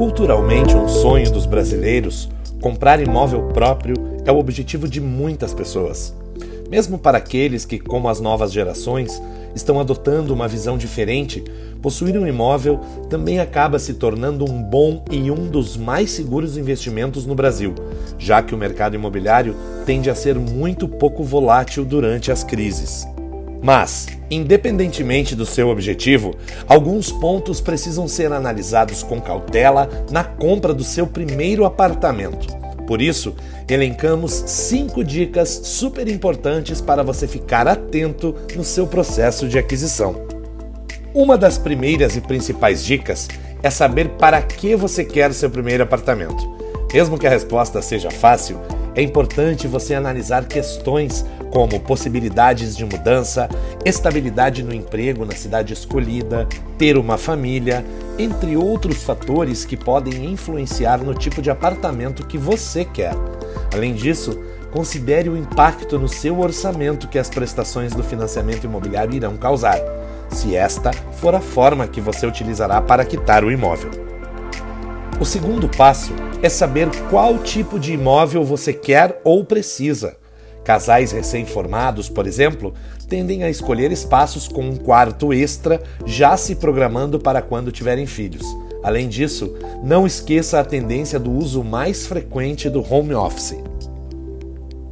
Culturalmente, um sonho dos brasileiros, comprar imóvel próprio é o objetivo de muitas pessoas. Mesmo para aqueles que, como as novas gerações, estão adotando uma visão diferente, possuir um imóvel também acaba se tornando um bom e um dos mais seguros investimentos no Brasil, já que o mercado imobiliário tende a ser muito pouco volátil durante as crises. Mas, independentemente do seu objetivo, alguns pontos precisam ser analisados com cautela na compra do seu primeiro apartamento. Por isso, elencamos cinco dicas super importantes para você ficar atento no seu processo de aquisição. Uma das primeiras e principais dicas é saber para que você quer seu primeiro apartamento. Mesmo que a resposta seja fácil, é importante você analisar questões como possibilidades de mudança, estabilidade no emprego na cidade escolhida, ter uma família, entre outros fatores que podem influenciar no tipo de apartamento que você quer. Além disso, considere o impacto no seu orçamento que as prestações do financiamento imobiliário irão causar, se esta for a forma que você utilizará para quitar o imóvel. O segundo passo é saber qual tipo de imóvel você quer ou precisa. Casais recém-formados, por exemplo, tendem a escolher espaços com um quarto extra, já se programando para quando tiverem filhos. Além disso, não esqueça a tendência do uso mais frequente do home office.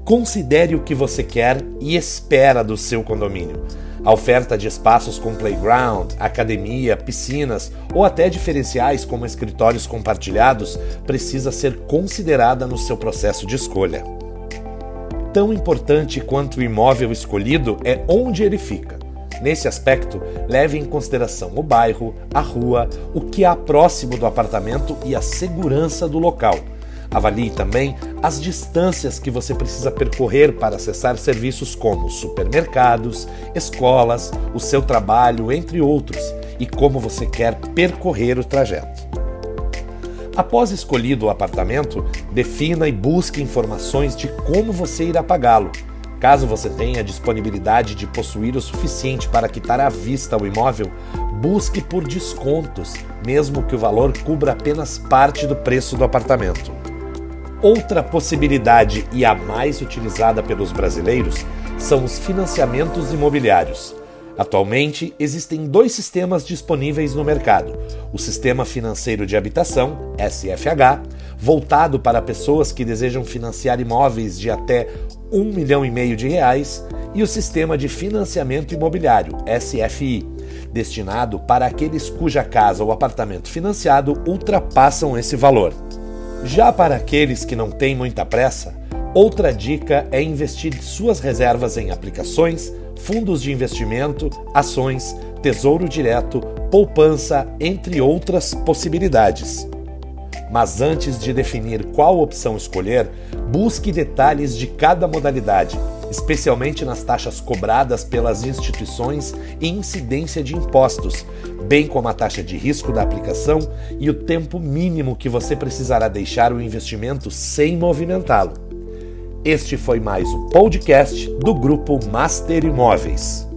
Considere o que você quer e espera do seu condomínio. A oferta de espaços com playground, academia, piscinas ou até diferenciais como escritórios compartilhados precisa ser considerada no seu processo de escolha. Tão importante quanto o imóvel escolhido é onde ele fica. Nesse aspecto, leve em consideração o bairro, a rua, o que há próximo do apartamento e a segurança do local. Avalie também as distâncias que você precisa percorrer para acessar serviços como supermercados, escolas, o seu trabalho, entre outros, e como você quer percorrer o trajeto. Após escolhido o apartamento, defina e busque informações de como você irá pagá-lo. Caso você tenha disponibilidade de possuir o suficiente para quitar à vista o imóvel, busque por descontos, mesmo que o valor cubra apenas parte do preço do apartamento. Outra possibilidade e a mais utilizada pelos brasileiros são os financiamentos imobiliários. Atualmente, existem dois sistemas disponíveis no mercado: o Sistema Financeiro de Habitação, SFH, voltado para pessoas que desejam financiar imóveis de até um milhão e meio de reais, e o Sistema de Financiamento Imobiliário, SFI, destinado para aqueles cuja casa ou apartamento financiado ultrapassam esse valor. Já para aqueles que não têm muita pressa, outra dica é investir suas reservas em aplicações, fundos de investimento, ações, tesouro direto, poupança, entre outras possibilidades. Mas antes de definir qual opção escolher, busque detalhes de cada modalidade especialmente nas taxas cobradas pelas instituições e incidência de impostos, bem como a taxa de risco da aplicação e o tempo mínimo que você precisará deixar o investimento sem movimentá-lo. Este foi mais um podcast do grupo Master Imóveis.